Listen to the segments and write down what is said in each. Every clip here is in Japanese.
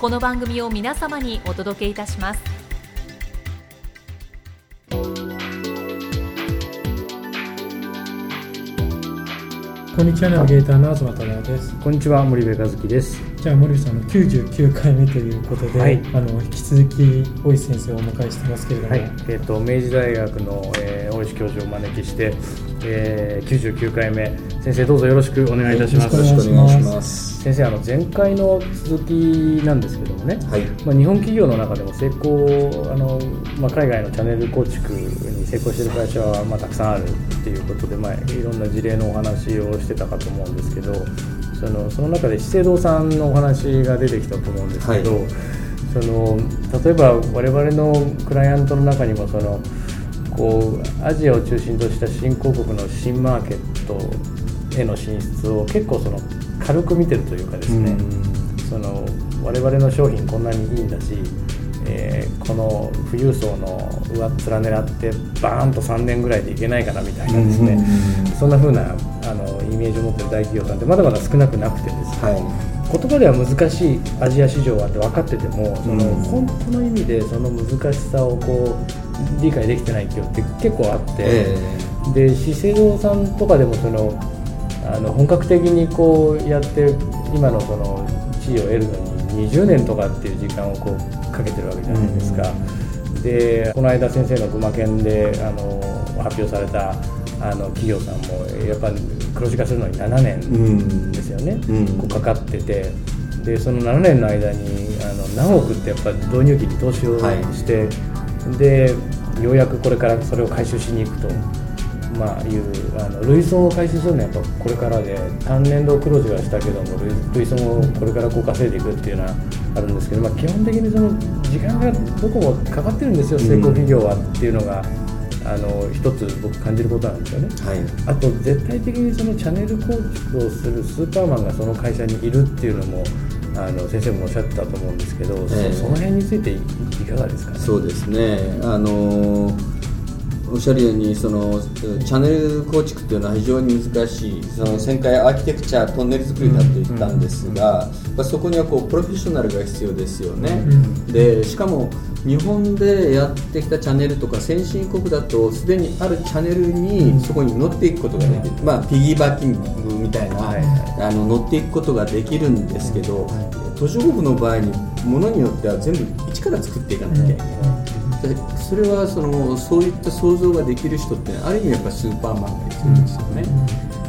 この番組を皆様にお届けいたします。こんにちはナビゲーターの東忠です。こんにちは森部和樹です。じゃあ森部さんの99回目ということで、はい、あの引き続き大石先生をお迎えしてますけれども、はい。えーと、明治大学の、えー、大石教授をお招きして、えー、99回目。先生どうぞよろしくお願いいたします、よろしくお願いします。先生あの前回の続きなんですけどもね、はい。まあ、日本企業の中でも成功あの、まあ、海外のチャンネル構築に成功している会社は、まあ、たくさんあるっていうことで、まあ、いろんな事例のお話をしてたかと思うんですけどそのその中で資生堂さんのお話が出てきたと思うんですけど、はい、その例えば我々のクライアントの中にもそのこうアジアを中心とした新興国の新マーケットへの進出を結構その軽く見てるというかですね、その我々の商品こんなにいいんだし、えー、この富裕層の上っ面狙ってバーンと3年ぐらいでいけないかなみたいなですね、そんな風なあのイメージを持ってる大企業さんってまだまだ少なくなくてですね、はい。言葉では難しいアジア市場はって分かってても、その本当の意味でその難しさをこう理解できてない企業って結構あって、えー、で資生堂さんとかでもそのあの本格的にこうやって今のその地位を得るのに20年とかっていう時間をこうかけてるわけじゃないですか。でこの間先生の群馬県であの発表されたあの企業さんもやっぱ黒字化するのに7年ですよね、うん。こうかかってて。でその7年の間にあの何億ってやっぱ導入期に投資をして、はい、でようやくこれからそれを回収しに行くと。まあ、いうあの累損を回収するのはやっぱこれからで単年度黒字はしたけども累損をこれからこう稼いでいくっていうのはあるんですけど、まあ、基本的にその時間がどこもかかってるんですよ、成功企業はっていうのがあの一つ僕感じることなんですよね、はい、あと絶対的にそのチャンネル構築をするスーパーマンがその会社にいるっていうのもあの先生もおっしゃってたと思うんですけど、えー、その辺についていかがですか、ね、そうですね。あのーおっしゃるようにそのチャンネル構築というのは非常に難しい。その旋回アーキテクチャトンネル作りだと言ったんですが、うん、そこにはこうプロフェッショナルが必要ですよね、うん、でしかも日本でやってきたチャンネルとか先進国だとすでにあるチャンネルにそこに乗っていくことができる、まあ、ピギーバッキングみたいな、はい、あの乗っていくことができるんですけど、途上国の場合にものによっては全部一から作っていかなきゃいけない。それはそのそういった想像ができる人ってある意味やっぱスーパーマンが必要ですよね。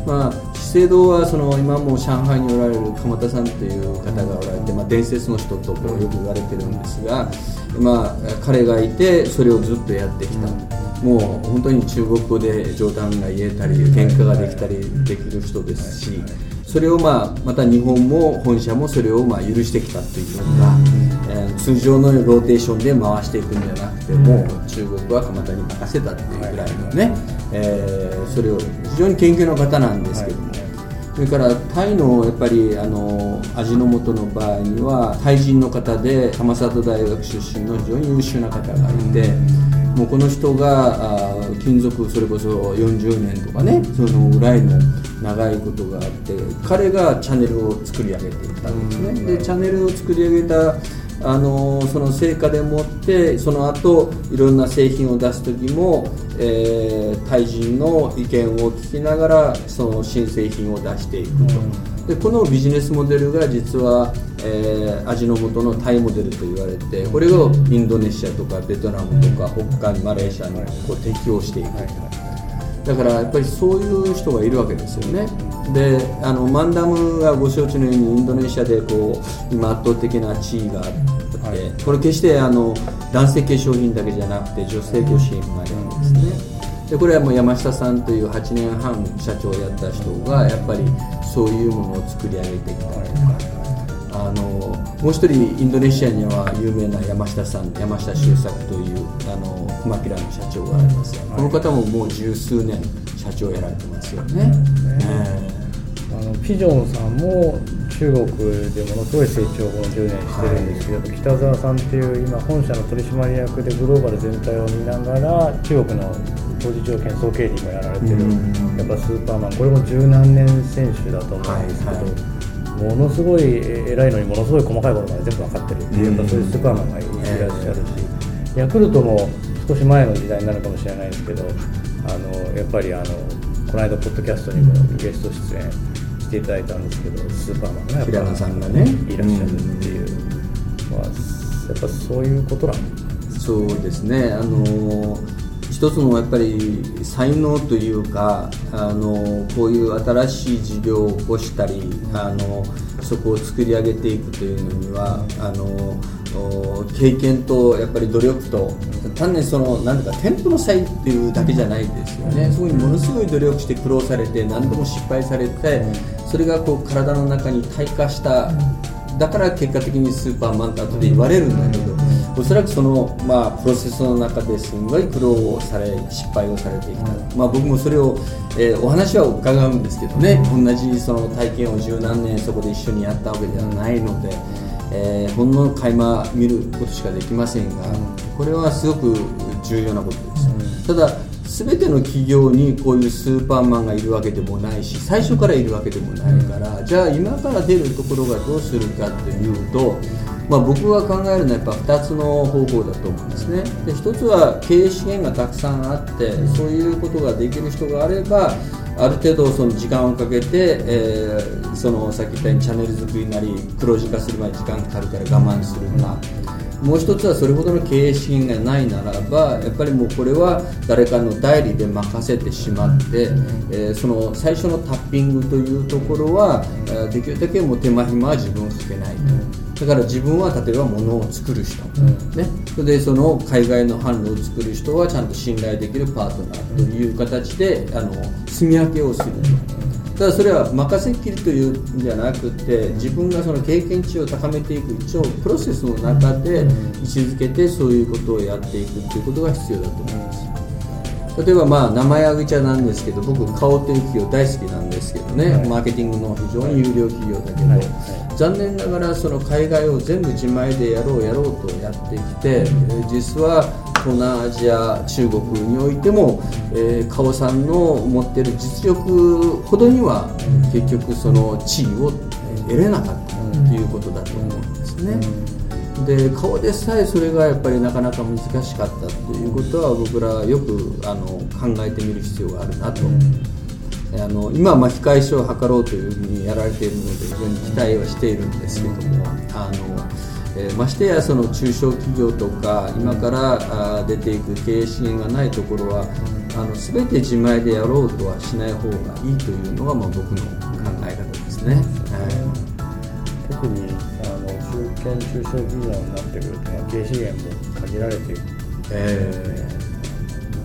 まあ、資生堂はその今も上海におられる鎌田さんという方がおられて、まあ、伝説の人とこうよく言われてるんですが、まあ、彼がいてそれをずっとやってきた。もう本当に中国語で冗談が言えたり喧嘩ができたりできる人ですしそれをまあまた日本も本社もそれをまあ許してきたというような、えー、通常のローテーションで回していくんじゃなくても中国は蒲田に任せたっていうぐらいのね、えー、それを非常に研究の方なんですけども。それからタイのやっぱりあの味の素の場合にはタイ人の方で玉里大学出身の非常に優秀な方がいて、もうこの人があ勤続それこそ40年とかねそのぐらいの長いことがあって彼がチャンネルを作り上げていったんですね。でチャンネルを作り上げたあのその成果でもってその後いろんな製品を出す時も、えー、対人の意見を聞きながらその新製品を出していくと。でこのビジネスモデルが実は、えー、味の素のタイモデルと言われてこれをインドネシアとかベトナムとか北海マレーシアにこう適用していく。だからやっぱりそういう人がいるわけですよね。であのマンダムがご承知のようにインドネシアでこう今圧倒的な地位があって、はい、これ決してあの男性化粧品だけじゃなくて女性化粧品もあるんですね、でこれはもう山下さんという8年半社長をやった人がやっぱりそういうものを作り上げてきたりとか。あのもう一人インドネシアには有名な山下さん山下周作というあのマキラの社長がありますが、この方ももう十数年社長をやられてますよね。あのピジョンさんも中国でものすごい成長をこの10年してるんですけど、はい、北澤さんっていう今本社の取締役でグローバル全体を見ながら中国の当事長兼総経理もやられてる、やっぱスーパーマンこれも十何年選手だと思うんですけど、はいはい、ものすごい偉いのにものすごい細かいことまで全部分かってるっていう、やっぱそういうスーパーマンがいらっしゃるし、ヤクルトも少し前の時代になるかもしれないですけどあのやっぱりあのこの間ポッドキャストにもゲスト出演していただいたんですけどスーパーマンが平野さんがね。いらっしゃるっていう、まあ、やっぱそういうことなんそうですね。あの一つのやっぱり才能というかあのこういう新しい事業を起こしたりあのそこを作り上げていくというのにはあの経験とやっぱり努力と単にそのなんか添付の差異っていうだけじゃないですよね。そこにものすごい努力して苦労されて何度も失敗されてそれがこう体の中に退化しただから結果的にスーパーマンと後で言われるんだけどおそらくその、まあ、プロセスの中ですんごい苦労をされ失敗をされてきた、まあ、僕もそれを、えー、お話は伺うんですけどね。同じその体験を十何年そこで一緒にやったわけではないので。えー、ほんの垣間見ることしかできませんが、これはすごく重要なことです、ただ全ての企業にこういうスーパーマンがいるわけでもないし最初からいるわけでもないから、じゃあ今から出るところがどうするかというと、まあ、僕が考えるのはやっぱ2つの方法だと思うんですね。で1つは経営資源がたくさんあってそういうことができる人があればある程度その時間をかけて、えー、そのさっき言ったようにチャンネル作りなり黒字化する前に時間かかるから我慢するか、もう一つはそれほどの経営資源がないならばやっぱりもうこれは誰かの代理で任せてしまって、えー、その最初のタッピングというところは、できるだけもう手間暇は自分をかけないと。だから自分は例えば物を作る人、うん、ね、それでその海外の販路を作る人はちゃんと信頼できるパートナーという形であの住み分けをするただそれは任せっきりというんじゃなくて自分がその経験値を高めていく一応プロセスの中で位置づけてそういうことをやっていくということが必要だと思います例えばまあ名前挙げちゃなんですけど僕顔という企業大好きなんですけどね、はい、マーケティングの非常に有料企業だけど、はい。はい、残念ながらその海外を全部自前でやろうやろうとやってきて、実は東南アジア中国においても、えー、カオさんの持ってる実力ほどには結局その地位を得れなかったということだと思うんですね。で顔でさえそれがやっぱりなかなか難しかったということは僕らよくあの考えてみる必要があるなと、うん、あの今は巻き返しを図ろうというふうにやられているので非常に期待はしているんですけどもあの、えー、ましてやその中小企業とか今からあ出ていく経営資源がないところはあの全て自前でやろうとはしない方がいいというのがまあ僕の考え方ですね。はい。特に中堅中小企業になってくると経営資源も限られていく、え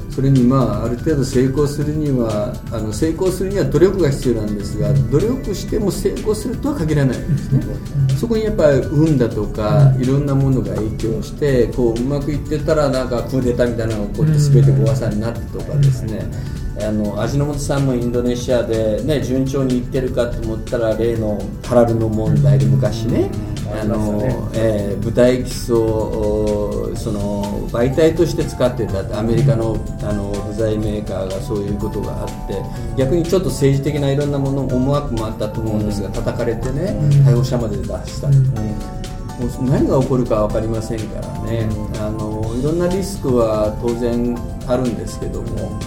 ー、それにまあある程度成功するにはあの成功するには努力が必要なんですが努力しても成功するとは限らないんですね。そこにやっぱり運だとかいろんなものが影響してこううまくいってたらなんかクーデターみたいなのが起こって全てごわさになってとかですね、あの味の素さんもインドネシアで、ね、順調にいってるかと思ったら例のハラルの問題で昔ね、あの、えー、豚エキスをその媒体として使ってたってアメリカのあの部材メーカーがそういうことがあって逆にちょっと政治的ないろんなもの思惑もあったと思うんですが叩かれてね逮捕者まで出した。もう何が起こるか分かりませんからね、あのいろんなリスクは当然あるんですけども、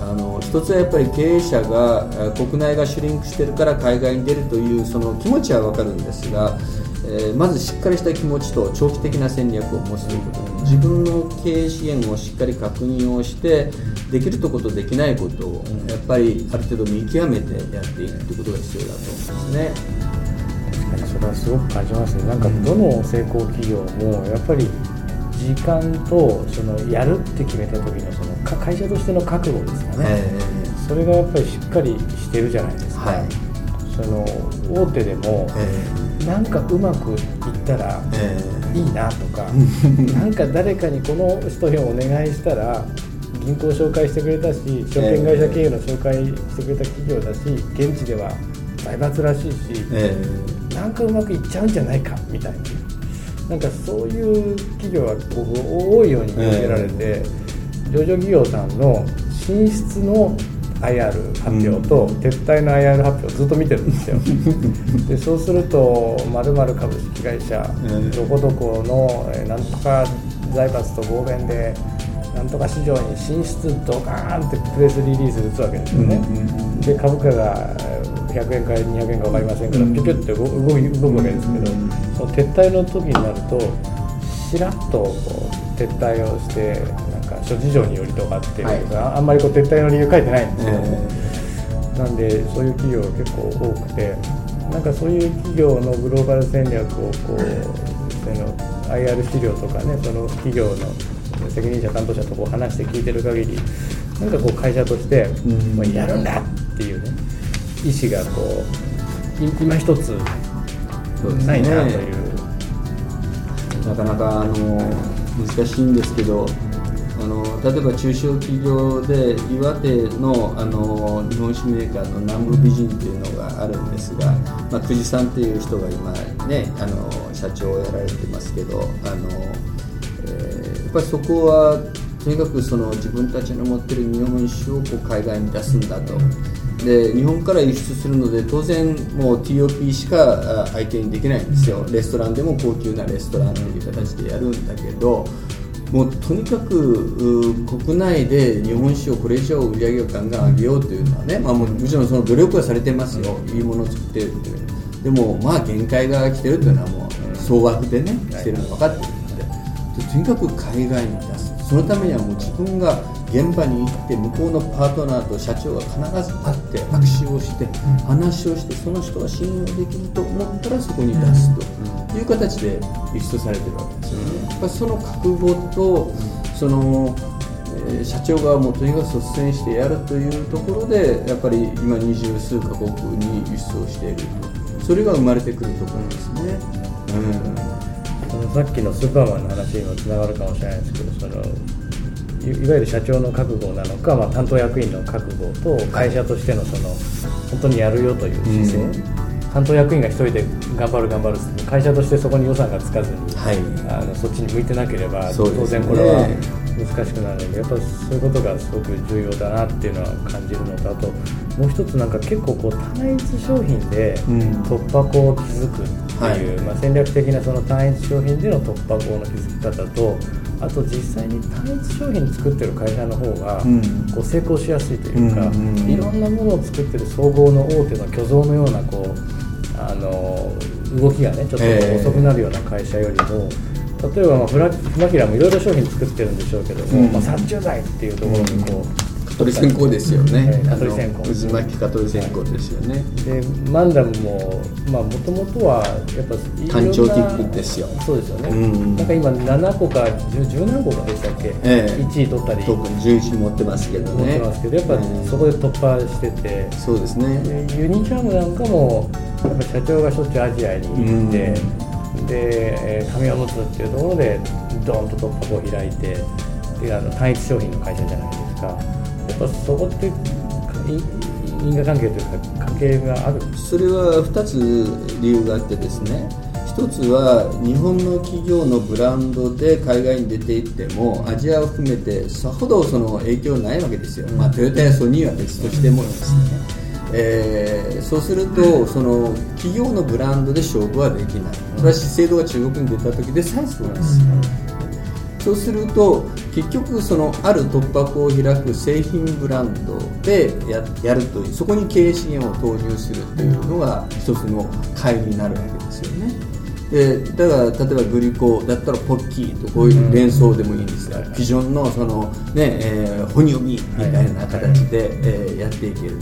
あの一つはやっぱり経営者が国内がシュリンクしてるから海外に出るというその気持ちは分かるんですが、えー、まずしっかりした気持ちと長期的な戦略を持つということ自分の経営資源をしっかり確認をしてできるとことできないことをやっぱりある程度見極めてやっていくということが必要だと思いますね。確かそれはすごく感じますね。なんかどの成功企業もやっぱり時間とそのやるって決めた時のその会社としての覚悟ですかね、えー、それがやっぱりしっかりしてるじゃないですか、はい、その大手でも、えー、なんかうまくいったらいいなとか、えー、なんか誰かにこの人にお願いしたら銀行紹介してくれたし証券会社経営の紹介してくれた企業だし現地では財閥らしいし、えー、なんかうまくいっちゃうんじゃないかみたいな。なんかそういう企業が多いように見受けられて、えー、上場企業さんの進出の IR 発表と、撤退の IR 発表をずっと見てるんですよ。でそうするとまる株式会社、どこどこのなんとか財閥と合弁でなんとか市場に進出ドカーンってプレスリリース打つわけですよね、で株価が100円か200円か分かりませんけど、ピュピュって動くわけですけど、その撤退の時になるとしらっと撤退をして諸事情によりとかっていうのが、はい、あんまりこう撤退の理由書いてないんですけどね、えー、なんでそういう企業が結構多くてなんかそういう企業のグローバル戦略をこう、その IR 資料とかねその企業の責任者担当者とこう話して聞いてる限りなんかこう会社として、もうやるんだっていうね意思がこう今一つないなという、ね、なかなかあの難しいんですけどあの例えば中小企業で岩手のあの日本酒メーカーの南部美人っていうのがあるんですが、まあ、久慈さんっていう人が今ねあの社長をやられてますけどあの、えー、やっぱりそこはとにかくその自分たちの持ってる日本酒をこう海外に出すんだと。で日本から輸出するので当然もう TOP しか相手にできないんですよレストランでも高級なレストランという形でやるんだけどもうとにかく国内で日本酒をこれ以上売り上げをガンガン上げようというのはね、まあ、もちろんその努力はされてますよ。い。いものを作ってるっていう。でもまあ限界が来てるというのはもう総額でね来てるの分かってるので。とにかく海外に出す。そのためにはもう自分が現場に行って向こうのパートナーと社長が必ず会って握手をして話をしてその人は信用できると思ったらそこに出すという形で輸出されてるわけですよね。ぱその覚悟とそのえ社長がもうとにかく率先してやるというところでやっぱり今二十数カ国に輸出をしているそれが生まれてくるところですね。うん。さっきのスーパーマンの話にもつながるかもしれないですけどそのいわゆる社長の覚悟なのか、まあ、担当役員の覚悟と会社としてのその本当にやるよという姿勢、うん、担当役員が1人で頑張る頑張る会社としてそこに予算がつかずに、はい、あのそっちに向いてなければ、当然これは難しくなるのでやっぱりそういうことがすごく重要だなっていうのは感じるのとあともう。一つなんか結構こう単一商品で突破口を築くっていう、うん、まあ、戦略的なその単一商品での突破口の築き方とあと実際に単一商品作ってる会社の方がこう成功しやすいというか、いろんなものを作ってる総合の大手の巨像のようなこうあの動きがねちょっと遅くなるような会社よりも。例えば、まあ、フラフマキラもいろいろ商品作ってるんでしょうけども、うん、まあ、30代っていうところにこう、蚊取り線香ですよね。蚊取り線香。渦巻き蚊取り線香ですよね。で、マンダムも、まあ、もともとは、やっぱ。単調的ですよ。そうですよね。うん、なんか今、7個か、10何個かでしたっけ？ええ、1位取ったり。特に11持ってますけどね。持ってますけど、やっぱ、そこで突破してて。そうですね。ユニチャームなんかも、やっぱ社長がしょっちゅうアジアに行って。で、紙おむつっていうところで、ドーンと突破口を開いて。で、あの単一商品の会社じゃないですか。やっぱそこって因果関係というか関係がある？それは2つ理由があってですね。1つは日本の企業のブランドで海外に出ていってもアジアを含めてさほどその影響ないわけですよ、まあ、トヨタやソニーは別としてもですね、えー、そうするとその企業のブランドで勝負はできない。これは資生堂が中国に出た時でさえそうです、そうすると結局そのある突破口を開く製品ブランドでややるというそこに経営資源を投入するというのが一つの会になるわけですよね。でだから例えばグリコだったらポッキーとこういう連想でもいいんですが、うん、基準のそのね、えー、本読みみたいな形で、えー、やっていける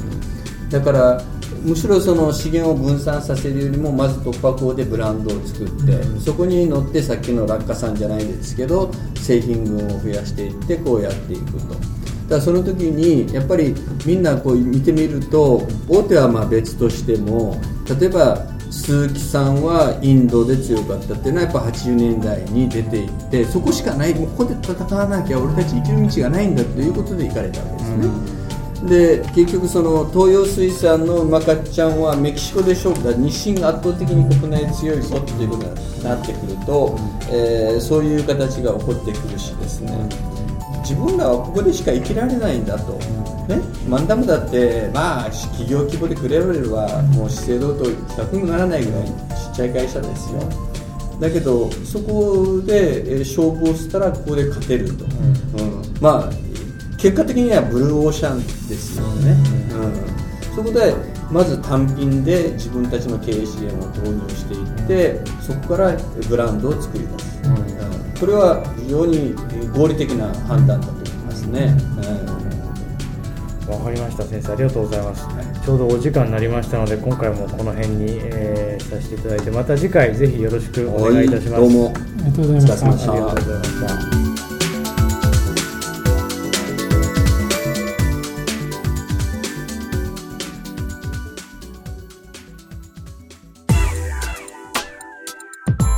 だからむしろその資源を分散させるよりもまず突破口でブランドを作ってそこに乗ってさっきの落下さんじゃないですけど製品群を増やしていってこうやっていくと。だその時にやっぱりみんなこう見てみると大手はまあ別としても例えば鈴木さんはインドで強かったっていうのはやっぱ80年代に出ていってそこしかないもうここで戦わなきゃ俺たち生きる道がないんだということで行かれたわけですね。うんで結局その東洋水産のマカちゃんはメキシコで勝負だ。日清が圧倒的に国内強いぞっていうことになってくると、えー、そういう形が起こってくるしですね。自分らはここでしか生きられないんだと、ね、マンダムだってまあ企業規模でクレロレルはもう資生堂と比較にならないぐらいちっちゃい会社ですよ。だけどそこで勝負をしたらここで勝てると、うん、まあ結果的にはブルーオーシャンですよね、うん、そこでまず単品で自分たちの経営資源を投入していってそこからブランドを作り出す、うん、これは非常に合理的な判断だと思いますね、わかりました先生。ありがとうございます、ちょうどお時間になりましたので今回もこの辺に、えー、させていただいてまた次回ぜひよろしくお願いいたします、どうも。ありがとうございました。ありがとうございました